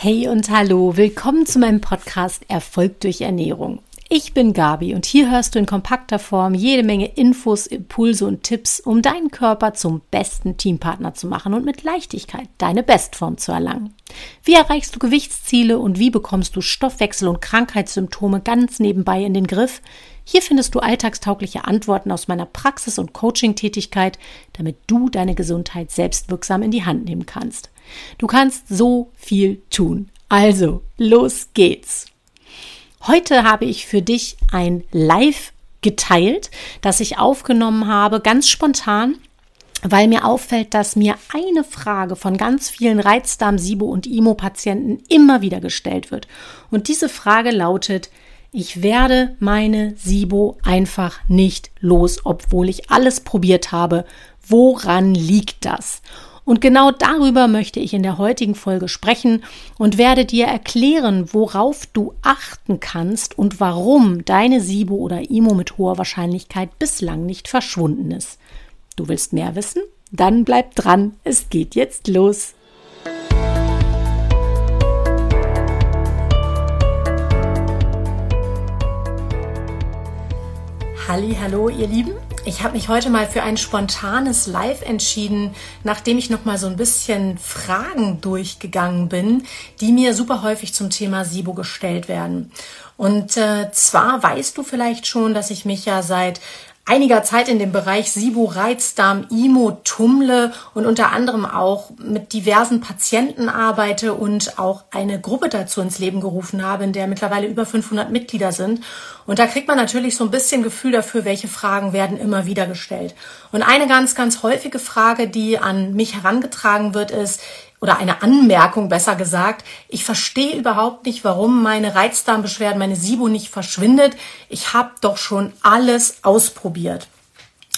Hey und hallo, willkommen zu meinem Podcast Erfolg durch Ernährung. Ich bin Gabi und hier hörst du in kompakter Form jede Menge Infos, Impulse und Tipps, um deinen Körper zum besten Teampartner zu machen und mit Leichtigkeit deine Bestform zu erlangen. Wie erreichst du Gewichtsziele und wie bekommst du Stoffwechsel- und Krankheitssymptome ganz nebenbei in den Griff? Hier findest du alltagstaugliche Antworten aus meiner Praxis- und Coaching-Tätigkeit, damit du deine Gesundheit selbstwirksam in die Hand nehmen kannst. Du kannst so viel tun. Also, los geht's. Heute habe ich für dich ein Live geteilt, das ich aufgenommen habe, ganz spontan, weil mir auffällt, dass mir eine Frage von ganz vielen Reizdarm-, Sibo- und IMO-Patienten immer wieder gestellt wird. Und diese Frage lautet, ich werde meine SIBO einfach nicht los, obwohl ich alles probiert habe. Woran liegt das? Und genau darüber möchte ich in der heutigen Folge sprechen und werde dir erklären, worauf du achten kannst und warum deine SIBO oder IMO mit hoher Wahrscheinlichkeit bislang nicht verschwunden ist. Du willst mehr wissen? Dann bleib dran, es geht jetzt los. Halli, hallo ihr Lieben. Ich habe mich heute mal für ein spontanes Live entschieden, nachdem ich noch mal so ein bisschen Fragen durchgegangen bin, die mir super häufig zum Thema SIBO gestellt werden. Und äh, zwar weißt du vielleicht schon, dass ich mich ja seit einiger Zeit in dem Bereich SIBO, Reizdarm, IMO, Tumle und unter anderem auch mit diversen Patienten arbeite und auch eine Gruppe dazu ins Leben gerufen habe, in der mittlerweile über 500 Mitglieder sind. Und da kriegt man natürlich so ein bisschen Gefühl dafür, welche Fragen werden immer wieder gestellt. Und eine ganz, ganz häufige Frage, die an mich herangetragen wird, ist, oder eine Anmerkung besser gesagt. Ich verstehe überhaupt nicht, warum meine Reizdarmbeschwerden, meine SIBO nicht verschwindet. Ich habe doch schon alles ausprobiert.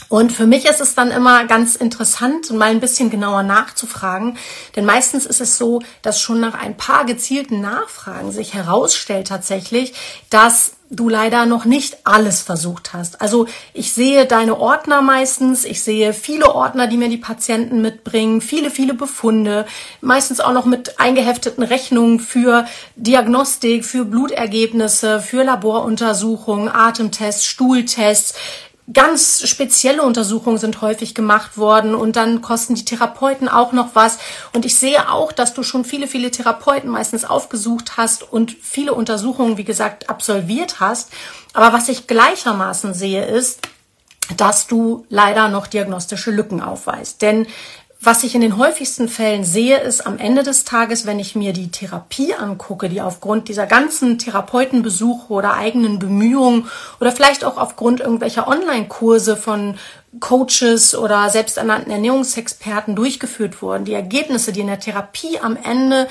Und für mich ist es dann immer ganz interessant, mal ein bisschen genauer nachzufragen. Denn meistens ist es so, dass schon nach ein paar gezielten Nachfragen sich herausstellt tatsächlich, dass du leider noch nicht alles versucht hast. Also ich sehe deine Ordner meistens, ich sehe viele Ordner, die mir die Patienten mitbringen, viele, viele Befunde, meistens auch noch mit eingehefteten Rechnungen für Diagnostik, für Blutergebnisse, für Laboruntersuchungen, Atemtests, Stuhltests, ganz spezielle Untersuchungen sind häufig gemacht worden und dann kosten die Therapeuten auch noch was. Und ich sehe auch, dass du schon viele, viele Therapeuten meistens aufgesucht hast und viele Untersuchungen, wie gesagt, absolviert hast. Aber was ich gleichermaßen sehe, ist, dass du leider noch diagnostische Lücken aufweist. Denn was ich in den häufigsten Fällen sehe, ist am Ende des Tages, wenn ich mir die Therapie angucke, die aufgrund dieser ganzen Therapeutenbesuche oder eigenen Bemühungen oder vielleicht auch aufgrund irgendwelcher Online-Kurse von Coaches oder selbsternannten Ernährungsexperten durchgeführt wurden, die Ergebnisse, die in der Therapie am Ende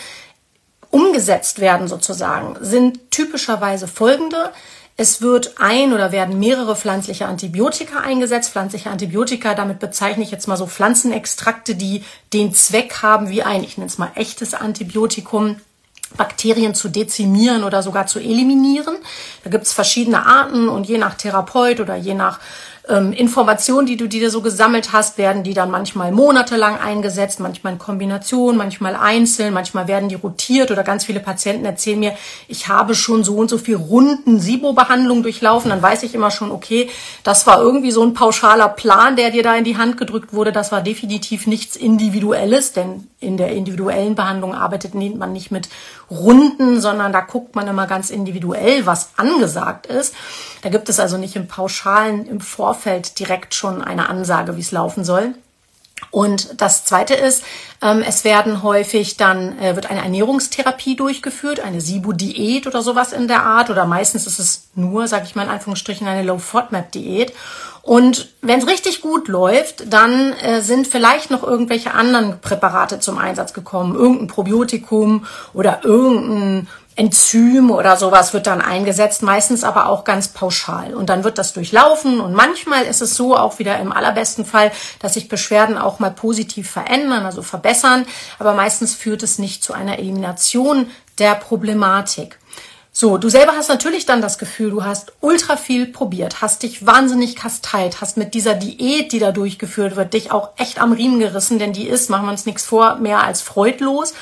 umgesetzt werden sozusagen, sind typischerweise folgende. Es wird ein oder werden mehrere pflanzliche Antibiotika eingesetzt. Pflanzliche Antibiotika, damit bezeichne ich jetzt mal so Pflanzenextrakte, die den Zweck haben, wie ein, ich nenne es mal echtes Antibiotikum, Bakterien zu dezimieren oder sogar zu eliminieren. Da gibt es verschiedene Arten und je nach Therapeut oder je nach ähm, Informationen, die du dir so gesammelt hast, werden die dann manchmal monatelang eingesetzt, manchmal in Kombination, manchmal einzeln, manchmal werden die rotiert oder ganz viele Patienten erzählen mir, ich habe schon so und so viel Runden SIBO-Behandlung durchlaufen. Dann weiß ich immer schon, okay, das war irgendwie so ein pauschaler Plan, der dir da in die Hand gedrückt wurde. Das war definitiv nichts Individuelles, denn in der individuellen Behandlung arbeitet man nicht mit Runden, sondern da guckt man immer ganz individuell, was angesagt ist. Da gibt es also nicht im Pauschalen im Vorfeld direkt schon eine Ansage, wie es laufen soll. Und das Zweite ist, ähm, es werden häufig dann äh, wird eine Ernährungstherapie durchgeführt, eine Sibu-Diät oder sowas in der Art, oder meistens ist es nur, sage ich mal in Anführungsstrichen, eine Low-FODMAP-Diät. Und wenn es richtig gut läuft, dann äh, sind vielleicht noch irgendwelche anderen Präparate zum Einsatz gekommen, irgendein Probiotikum oder irgendein Enzym oder sowas wird dann eingesetzt, meistens aber auch ganz pauschal. Und dann wird das durchlaufen und manchmal ist es so, auch wieder im allerbesten Fall, dass sich Beschwerden auch mal positiv verändern, also verbessern, aber meistens führt es nicht zu einer Elimination der Problematik. So, du selber hast natürlich dann das Gefühl, du hast ultra viel probiert, hast dich wahnsinnig kasteilt, hast mit dieser Diät, die da durchgeführt wird, dich auch echt am Riemen gerissen, denn die ist, machen wir uns nichts vor, mehr als freudlos.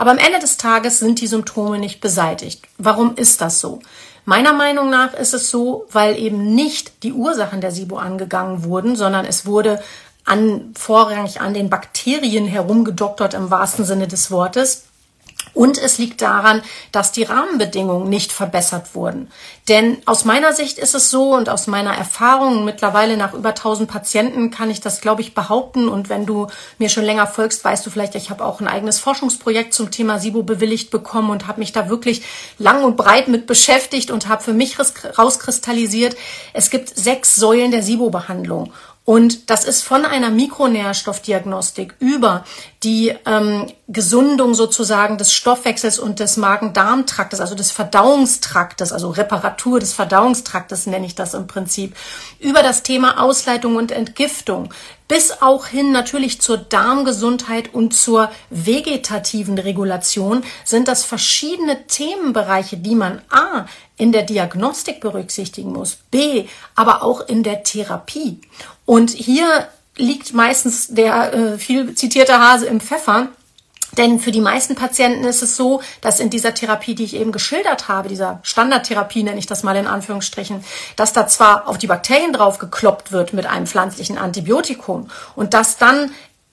Aber am Ende des Tages sind die Symptome nicht beseitigt. Warum ist das so? Meiner Meinung nach ist es so, weil eben nicht die Ursachen der SIBO angegangen wurden, sondern es wurde an, vorrangig an den Bakterien herumgedoktert im wahrsten Sinne des Wortes. Und es liegt daran, dass die Rahmenbedingungen nicht verbessert wurden. Denn aus meiner Sicht ist es so und aus meiner Erfahrung mittlerweile nach über 1000 Patienten kann ich das, glaube ich, behaupten. Und wenn du mir schon länger folgst, weißt du vielleicht, ich habe auch ein eigenes Forschungsprojekt zum Thema SIBO bewilligt bekommen und habe mich da wirklich lang und breit mit beschäftigt und habe für mich rauskristallisiert, es gibt sechs Säulen der SIBO-Behandlung. Und das ist von einer Mikronährstoffdiagnostik über die ähm, Gesundung sozusagen des Stoffwechsels und des Magen-Darm-Traktes, also des Verdauungstraktes, also Reparatur des Verdauungstraktes nenne ich das im Prinzip, über das Thema Ausleitung und Entgiftung, bis auch hin natürlich zur Darmgesundheit und zur vegetativen Regulation sind das verschiedene Themenbereiche, die man A in der Diagnostik berücksichtigen muss, B aber auch in der Therapie. Und hier liegt meistens der äh, viel zitierte Hase im Pfeffer. Denn für die meisten Patienten ist es so, dass in dieser Therapie, die ich eben geschildert habe, dieser Standardtherapie nenne ich das mal in Anführungsstrichen, dass da zwar auf die Bakterien drauf gekloppt wird mit einem pflanzlichen Antibiotikum und dass dann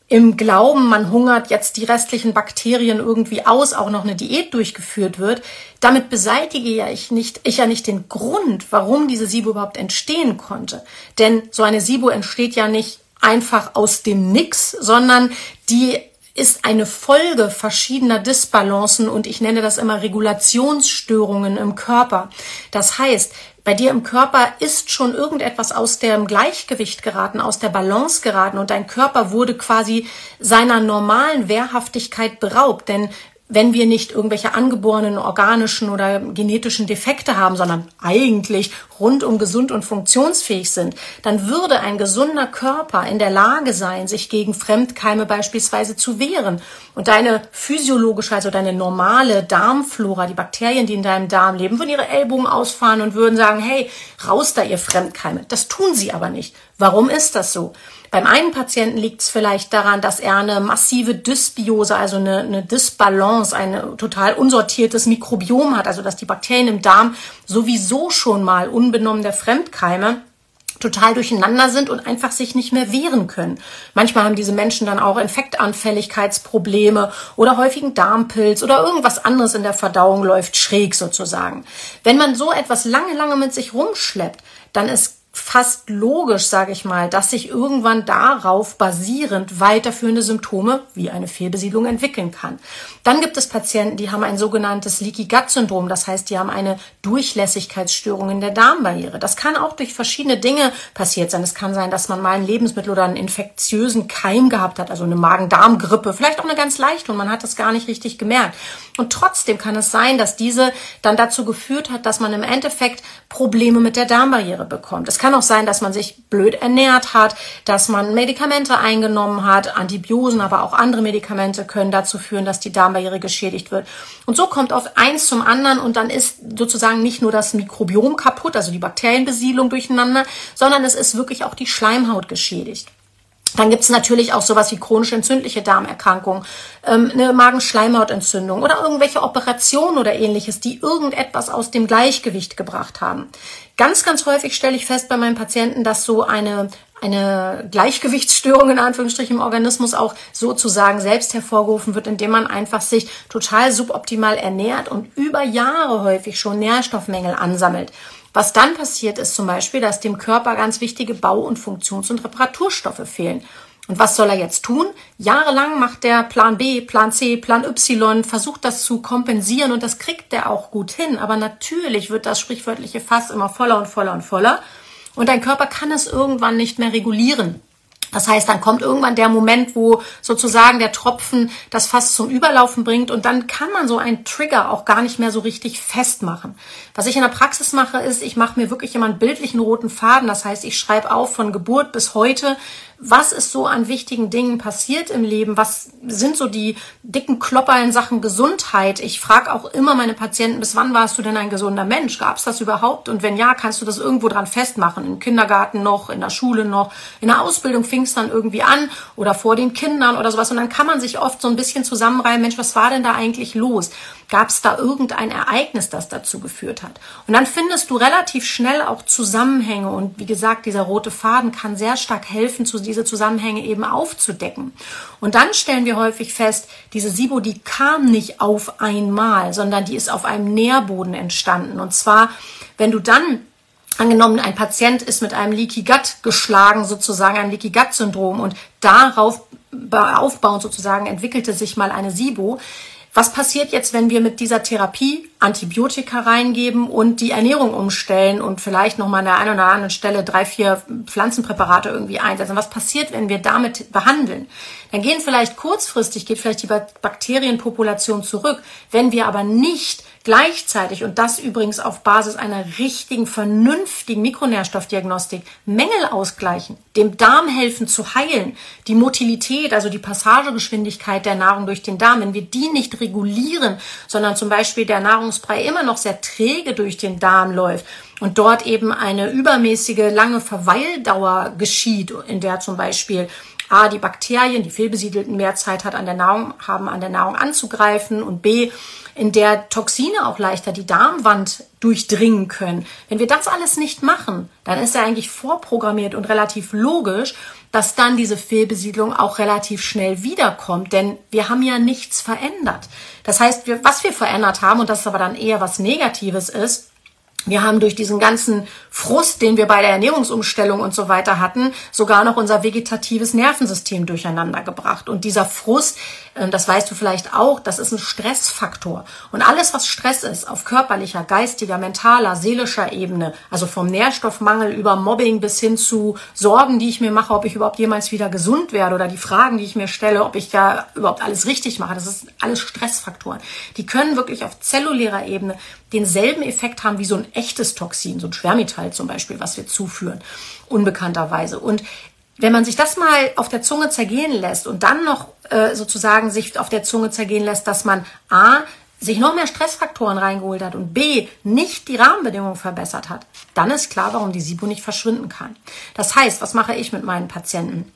im Glauben, man hungert jetzt die restlichen Bakterien irgendwie aus, auch noch eine Diät durchgeführt wird, damit beseitige ja ich nicht, ich ja nicht den Grund, warum diese SIBO überhaupt entstehen konnte. Denn so eine SIBO entsteht ja nicht einfach aus dem Nix, sondern die ist eine Folge verschiedener Disbalancen und ich nenne das immer Regulationsstörungen im Körper. Das heißt, bei dir im Körper ist schon irgendetwas aus dem Gleichgewicht geraten, aus der Balance geraten und dein Körper wurde quasi seiner normalen Wehrhaftigkeit beraubt. Denn wenn wir nicht irgendwelche angeborenen organischen oder genetischen Defekte haben, sondern eigentlich rundum gesund und funktionsfähig sind, dann würde ein gesunder Körper in der Lage sein, sich gegen Fremdkeime beispielsweise zu wehren. Und deine physiologische, also deine normale Darmflora, die Bakterien, die in deinem Darm leben, würden ihre Ellbogen ausfahren und würden sagen, hey, raus da ihr Fremdkeime. Das tun sie aber nicht. Warum ist das so? Beim einen Patienten liegt es vielleicht daran, dass er eine massive Dysbiose, also eine, eine Dysbalance, ein total unsortiertes Mikrobiom hat, also dass die Bakterien im Darm sowieso schon mal unbenommen der Fremdkeime total durcheinander sind und einfach sich nicht mehr wehren können. Manchmal haben diese Menschen dann auch Infektanfälligkeitsprobleme oder häufigen Darmpilz oder irgendwas anderes in der Verdauung läuft schräg sozusagen. Wenn man so etwas lange, lange mit sich rumschleppt, dann ist fast logisch, sage ich mal, dass sich irgendwann darauf basierend weiterführende Symptome wie eine Fehlbesiedlung entwickeln kann. Dann gibt es Patienten, die haben ein sogenanntes Leaky Gut Syndrom, das heißt, die haben eine Durchlässigkeitsstörung in der Darmbarriere. Das kann auch durch verschiedene Dinge passiert sein. Es kann sein, dass man mal ein Lebensmittel oder einen infektiösen Keim gehabt hat, also eine Magen-Darm-Grippe, vielleicht auch eine ganz leichte und man hat das gar nicht richtig gemerkt. Und trotzdem kann es sein, dass diese dann dazu geführt hat, dass man im Endeffekt Probleme mit der Darmbarriere bekommt. Es kann auch sein, dass man sich blöd ernährt hat, dass man Medikamente eingenommen hat, Antibiosen, aber auch andere Medikamente können dazu führen, dass die Darmbarriere geschädigt wird. Und so kommt oft eins zum anderen und dann ist sozusagen nicht nur das Mikrobiom kaputt, also die Bakterienbesiedlung durcheinander, sondern es ist wirklich auch die Schleimhaut geschädigt. Dann gibt es natürlich auch sowas wie chronisch entzündliche Darmerkrankungen, ähm, eine Magenschleimhautentzündung oder irgendwelche Operationen oder ähnliches, die irgendetwas aus dem Gleichgewicht gebracht haben. Ganz, ganz häufig stelle ich fest bei meinen Patienten, dass so eine eine Gleichgewichtsstörung in Anführungsstrichen im Organismus auch sozusagen selbst hervorgerufen wird, indem man einfach sich total suboptimal ernährt und über Jahre häufig schon Nährstoffmängel ansammelt. Was dann passiert, ist zum Beispiel, dass dem Körper ganz wichtige Bau- und Funktions- und Reparaturstoffe fehlen. Und was soll er jetzt tun? Jahrelang macht der Plan B, Plan C, Plan Y, versucht das zu kompensieren und das kriegt er auch gut hin. Aber natürlich wird das sprichwörtliche Fass immer voller und voller und voller. Und dein Körper kann es irgendwann nicht mehr regulieren. Das heißt, dann kommt irgendwann der Moment, wo sozusagen der Tropfen das Fass zum Überlaufen bringt und dann kann man so einen Trigger auch gar nicht mehr so richtig festmachen. Was ich in der Praxis mache, ist, ich mache mir wirklich immer einen bildlichen roten Faden. Das heißt, ich schreibe auf von Geburt bis heute, was ist so an wichtigen Dingen passiert im Leben, was sind so die dicken Klopper in Sachen Gesundheit. Ich frage auch immer meine Patienten, bis wann warst du denn ein gesunder Mensch? Gab es das überhaupt? Und wenn ja, kannst du das irgendwo dran festmachen? Im Kindergarten noch, in der Schule noch, in der Ausbildung fing es dann irgendwie an oder vor den Kindern oder sowas. Und dann kann man sich oft so ein bisschen zusammenreimen, Mensch, was war denn da eigentlich los? Gab es da irgendein Ereignis, das dazu geführt hat? Und dann findest du relativ schnell auch Zusammenhänge. Und wie gesagt, dieser rote Faden kann sehr stark helfen, diese Zusammenhänge eben aufzudecken. Und dann stellen wir häufig fest, diese SIBO, die kam nicht auf einmal, sondern die ist auf einem Nährboden entstanden. Und zwar, wenn du dann Angenommen, ein Patient ist mit einem Leaky Gut geschlagen, sozusagen ein Leaky Gut Syndrom und darauf aufbauend sozusagen entwickelte sich mal eine SIBO, was passiert jetzt, wenn wir mit dieser Therapie Antibiotika reingeben und die Ernährung umstellen und vielleicht noch mal an der einen oder anderen Stelle drei, vier Pflanzenpräparate irgendwie einsetzen? Was passiert, wenn wir damit behandeln? Dann gehen vielleicht kurzfristig, geht vielleicht die Bakterienpopulation zurück. Wenn wir aber nicht gleichzeitig und das übrigens auf Basis einer richtigen, vernünftigen Mikronährstoffdiagnostik Mängel ausgleichen, dem Darm helfen zu heilen, die Motilität, also die Passagegeschwindigkeit der Nahrung durch den Darm, wenn wir die nicht regulieren, sondern zum Beispiel der Nahrungsbrei immer noch sehr träge durch den Darm läuft und dort eben eine übermäßige lange Verweildauer geschieht, in der zum Beispiel A, die Bakterien, die fehlbesiedelten mehr Zeit hat an der Nahrung, haben an der Nahrung anzugreifen und B, in der Toxine auch leichter die Darmwand durchdringen können. Wenn wir das alles nicht machen, dann ist ja eigentlich vorprogrammiert und relativ logisch, dass dann diese Fehlbesiedlung auch relativ schnell wiederkommt, denn wir haben ja nichts verändert. Das heißt, wir, was wir verändert haben, und das ist aber dann eher was Negatives ist, wir haben durch diesen ganzen Frust, den wir bei der Ernährungsumstellung und so weiter hatten, sogar noch unser vegetatives Nervensystem durcheinander gebracht. Und dieser Frust, äh, das weißt du vielleicht auch, das ist ein Stressfaktor. Und alles, was Stress ist, auf körperlicher, geistiger, mentaler, seelischer Ebene, also vom Nährstoffmangel über Mobbing bis hin zu Sorgen, die ich mir mache, ob ich überhaupt jemals wieder gesund werde oder die Fragen, die ich mir stelle, ob ich da überhaupt alles richtig mache, das ist alles Stressfaktoren. Die können wirklich auf zellulärer Ebene denselben Effekt haben wie so ein echtes Toxin, so ein Schwermetall zum Beispiel, was wir zuführen, unbekannterweise. Und wenn man sich das mal auf der Zunge zergehen lässt und dann noch äh, sozusagen sich auf der Zunge zergehen lässt, dass man A, sich noch mehr Stressfaktoren reingeholt hat und B, nicht die Rahmenbedingungen verbessert hat, dann ist klar, warum die SIBO nicht verschwinden kann. Das heißt, was mache ich mit meinen Patienten?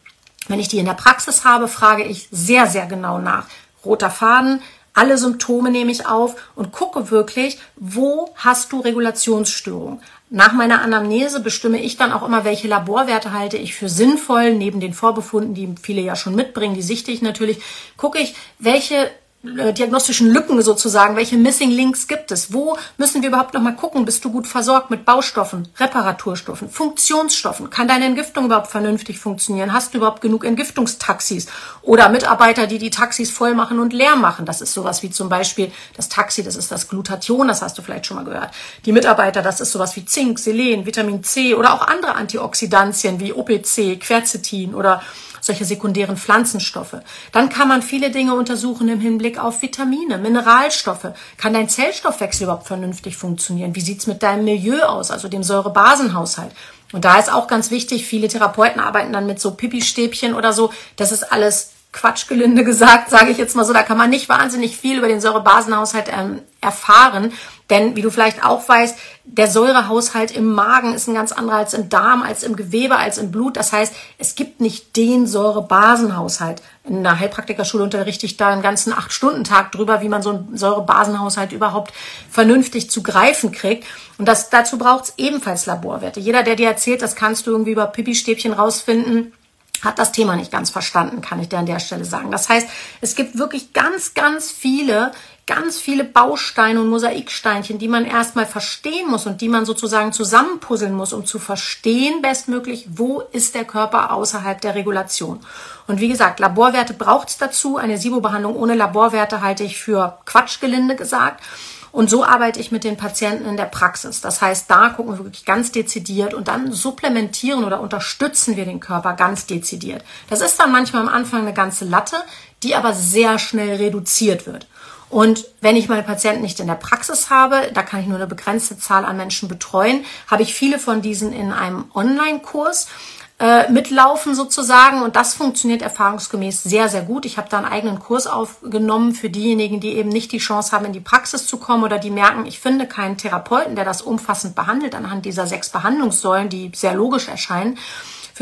Wenn ich die in der Praxis habe, frage ich sehr, sehr genau nach. Roter Faden, alle Symptome nehme ich auf und gucke wirklich, wo hast du Regulationsstörungen. Nach meiner Anamnese bestimme ich dann auch immer, welche Laborwerte halte ich für sinnvoll, neben den Vorbefunden, die viele ja schon mitbringen, die sichte ich natürlich, gucke ich, welche äh, diagnostischen Lücken sozusagen, welche Missing Links gibt es? Wo müssen wir überhaupt noch mal gucken, bist du gut versorgt mit Baustoffen, Reparaturstoffen, Funktionsstoffen? Kann deine Entgiftung überhaupt vernünftig funktionieren? Hast du überhaupt genug Entgiftungstaxis oder Mitarbeiter, die die Taxis voll machen und leer machen? Das ist sowas wie zum Beispiel das Taxi, das ist das Glutathion, das hast du vielleicht schon mal gehört. Die Mitarbeiter, das ist sowas wie Zink, Selen, Vitamin C oder auch andere Antioxidantien wie OPC, Quercetin oder solche sekundären Pflanzenstoffe. Dann kann man viele Dinge untersuchen im Hinblick auf Vitamine, Mineralstoffe. Kann dein Zellstoffwechsel überhaupt vernünftig funktionieren? Wie sieht's mit deinem Milieu aus, also dem Säurebasenhaushalt? Und da ist auch ganz wichtig, viele Therapeuten arbeiten dann mit so Pipi-Stäbchen oder so. Das ist alles Quatschgelinde gesagt, sage ich jetzt mal so. Da kann man nicht wahnsinnig viel über den Säurebasenhaushalt ähm, erfahren. Denn wie du vielleicht auch weißt, der Säurehaushalt im Magen ist ein ganz anderer als im Darm, als im Gewebe, als im Blut. Das heißt, es gibt nicht den Säurebasenhaushalt. In der Heilpraktikerschule unterrichte ich da einen ganzen acht-Stunden-Tag drüber, wie man so einen Säurebasenhaushalt überhaupt vernünftig zu greifen kriegt. Und das, dazu braucht es ebenfalls Laborwerte. Jeder, der dir erzählt, das kannst du irgendwie über Pipi-Stäbchen rausfinden, hat das Thema nicht ganz verstanden, kann ich dir an der Stelle sagen. Das heißt, es gibt wirklich ganz, ganz viele, ganz viele Bausteine und Mosaiksteinchen, die man erstmal verstehen muss und die man sozusagen zusammenpuzzeln muss, um zu verstehen bestmöglich, wo ist der Körper außerhalb der Regulation. Und wie gesagt, Laborwerte braucht es dazu. Eine SIBO-Behandlung ohne Laborwerte halte ich für Quatschgelinde gesagt. Und so arbeite ich mit den Patienten in der Praxis. Das heißt, da gucken wir wirklich ganz dezidiert und dann supplementieren oder unterstützen wir den Körper ganz dezidiert. Das ist dann manchmal am Anfang eine ganze Latte, die aber sehr schnell reduziert wird. Und wenn ich meine Patienten nicht in der Praxis habe, da kann ich nur eine begrenzte Zahl an Menschen betreuen, habe ich viele von diesen in einem Online-Kurs äh, mitlaufen sozusagen und das funktioniert erfahrungsgemäß sehr, sehr gut. Ich habe da einen eigenen Kurs aufgenommen für diejenigen, die eben nicht die Chance haben, in die Praxis zu kommen oder die merken, ich finde keinen Therapeuten, der das umfassend behandelt anhand dieser sechs Behandlungssäulen, die sehr logisch erscheinen.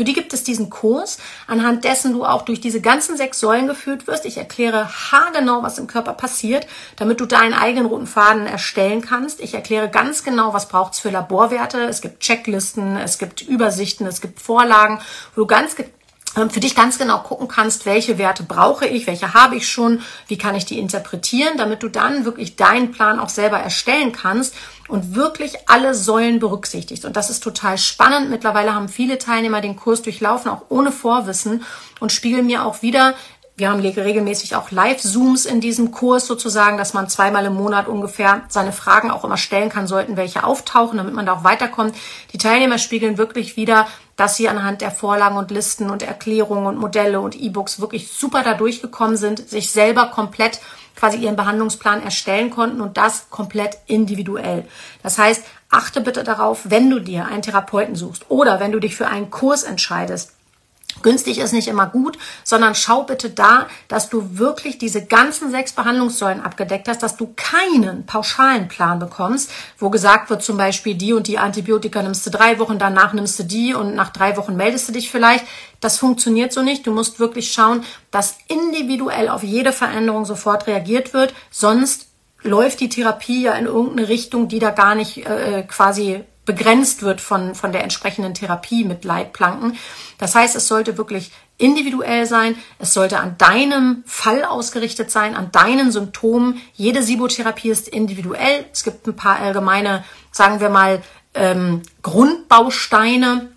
Für die gibt es diesen Kurs, anhand dessen du auch durch diese ganzen sechs Säulen geführt wirst. Ich erkläre haargenau, was im Körper passiert, damit du deinen eigenen roten Faden erstellen kannst. Ich erkläre ganz genau, was braucht es für Laborwerte. Es gibt Checklisten, es gibt Übersichten, es gibt Vorlagen, wo du ganz für dich ganz genau gucken kannst, welche Werte brauche ich, welche habe ich schon, wie kann ich die interpretieren, damit du dann wirklich deinen Plan auch selber erstellen kannst und wirklich alle Säulen berücksichtigst. Und das ist total spannend. Mittlerweile haben viele Teilnehmer den Kurs durchlaufen, auch ohne Vorwissen und spiegeln mir auch wieder, wir haben regelmäßig auch Live-Zooms in diesem Kurs sozusagen, dass man zweimal im Monat ungefähr seine Fragen auch immer stellen kann, sollten welche auftauchen, damit man da auch weiterkommt. Die Teilnehmer spiegeln wirklich wieder, dass sie anhand der Vorlagen und Listen und Erklärungen und Modelle und E-Books wirklich super da durchgekommen sind, sich selber komplett quasi ihren Behandlungsplan erstellen konnten und das komplett individuell. Das heißt, achte bitte darauf, wenn du dir einen Therapeuten suchst oder wenn du dich für einen Kurs entscheidest, Günstig ist nicht immer gut, sondern schau bitte da, dass du wirklich diese ganzen sechs Behandlungssäulen abgedeckt hast, dass du keinen pauschalen Plan bekommst, wo gesagt wird zum Beispiel, die und die Antibiotika nimmst du drei Wochen, danach nimmst du die und nach drei Wochen meldest du dich vielleicht. Das funktioniert so nicht. Du musst wirklich schauen, dass individuell auf jede Veränderung sofort reagiert wird, sonst läuft die Therapie ja in irgendeine Richtung, die da gar nicht äh, quasi begrenzt wird von, von der entsprechenden Therapie mit Leitplanken. Das heißt, es sollte wirklich individuell sein, es sollte an deinem Fall ausgerichtet sein, an deinen Symptomen. Jede Sibotherapie ist individuell. Es gibt ein paar allgemeine, sagen wir mal, ähm, Grundbausteine,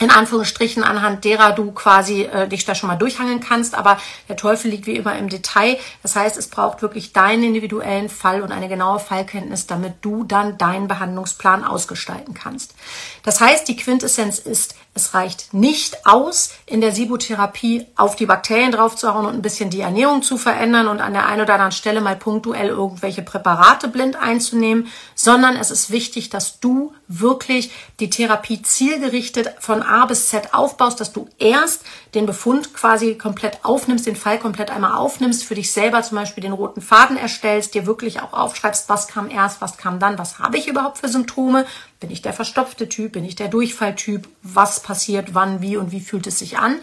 in Anführungsstrichen, anhand derer du quasi äh, dich da schon mal durchhangeln kannst. Aber der Teufel liegt wie immer im Detail. Das heißt, es braucht wirklich deinen individuellen Fall und eine genaue Fallkenntnis, damit du dann deinen Behandlungsplan ausgestalten kannst. Das heißt, die Quintessenz ist, es reicht nicht aus, in der Sibotherapie auf die Bakterien draufzuhauen und ein bisschen die Ernährung zu verändern und an der einen oder anderen Stelle mal punktuell irgendwelche Präparate blind einzunehmen, sondern es ist wichtig, dass du wirklich die Therapie zielgerichtet von A bis Z aufbaust, dass du erst den Befund quasi komplett aufnimmst, den Fall komplett einmal aufnimmst, für dich selber zum Beispiel den roten Faden erstellst, dir wirklich auch aufschreibst, was kam erst, was kam dann, was habe ich überhaupt für Symptome, bin ich der verstopfte Typ? Bin ich der Durchfalltyp? Was passiert, wann, wie und wie fühlt es sich an?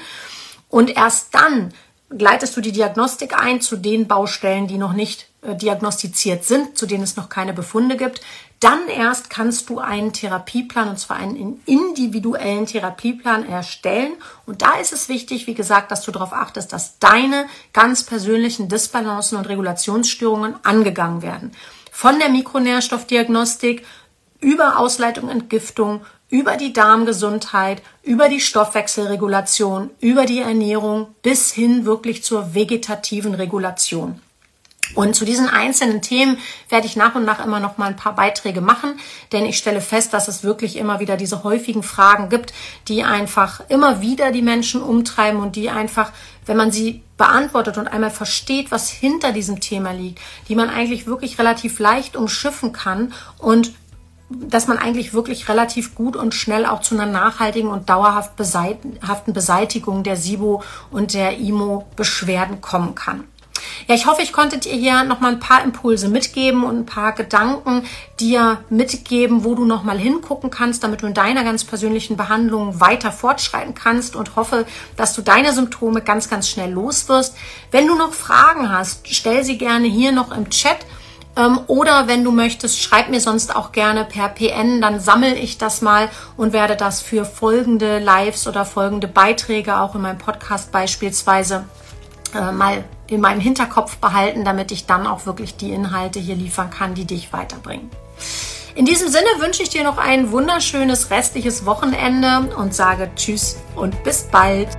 Und erst dann gleitest du die Diagnostik ein zu den Baustellen, die noch nicht äh, diagnostiziert sind, zu denen es noch keine Befunde gibt. Dann erst kannst du einen Therapieplan, und zwar einen individuellen Therapieplan erstellen. Und da ist es wichtig, wie gesagt, dass du darauf achtest, dass deine ganz persönlichen Disbalancen und Regulationsstörungen angegangen werden. Von der Mikronährstoffdiagnostik über Ausleitung, Entgiftung, über die Darmgesundheit, über die Stoffwechselregulation, über die Ernährung bis hin wirklich zur vegetativen Regulation. Und zu diesen einzelnen Themen werde ich nach und nach immer noch mal ein paar Beiträge machen, denn ich stelle fest, dass es wirklich immer wieder diese häufigen Fragen gibt, die einfach immer wieder die Menschen umtreiben und die einfach, wenn man sie beantwortet und einmal versteht, was hinter diesem Thema liegt, die man eigentlich wirklich relativ leicht umschiffen kann und dass man eigentlich wirklich relativ gut und schnell auch zu einer nachhaltigen und dauerhaften Beseitigung der SIBO und der IMO-Beschwerden kommen kann. Ja, ich hoffe, ich konnte dir hier nochmal ein paar Impulse mitgeben und ein paar Gedanken dir mitgeben, wo du nochmal hingucken kannst, damit du in deiner ganz persönlichen Behandlung weiter fortschreiten kannst und hoffe, dass du deine Symptome ganz, ganz schnell los wirst. Wenn du noch Fragen hast, stell sie gerne hier noch im Chat ähm, oder wenn du möchtest, schreib mir sonst auch gerne per PN, dann sammle ich das mal und werde das für folgende Lives oder folgende Beiträge auch in meinem Podcast beispielsweise äh, mal in meinem Hinterkopf behalten, damit ich dann auch wirklich die Inhalte hier liefern kann, die dich weiterbringen. In diesem Sinne wünsche ich dir noch ein wunderschönes restliches Wochenende und sage Tschüss und bis bald.